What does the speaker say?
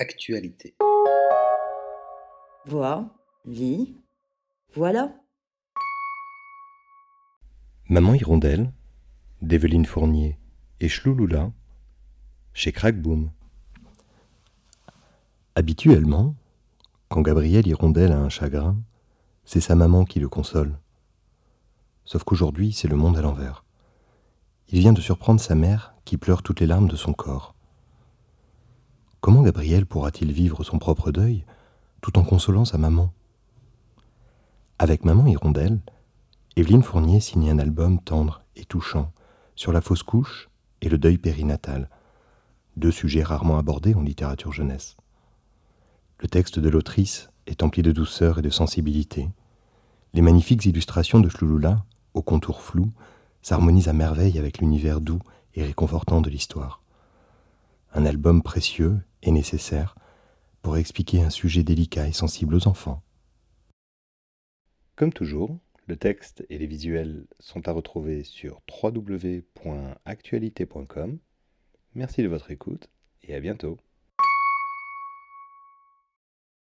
Actualité. Vois, lis, voilà. Maman Hirondelle, d'Evelyne Fournier et Chlouloula, chez Crackboom. Habituellement, quand Gabriel Hirondelle a un chagrin, c'est sa maman qui le console. Sauf qu'aujourd'hui, c'est le monde à l'envers. Il vient de surprendre sa mère qui pleure toutes les larmes de son corps. Gabriel pourra-t-il vivre son propre deuil tout en consolant sa maman? Avec Maman Hirondelle, Evelyne Fournier signe un album tendre et touchant sur la fausse couche et le deuil périnatal, deux sujets rarement abordés en littérature jeunesse. Le texte de l'autrice est empli de douceur et de sensibilité. Les magnifiques illustrations de Chlouloula, aux contours flous, s'harmonise à merveille avec l'univers doux et réconfortant de l'histoire. Un album précieux et nécessaire pour expliquer un sujet délicat et sensible aux enfants. Comme toujours, le texte et les visuels sont à retrouver sur www.actualité.com. Merci de votre écoute et à bientôt.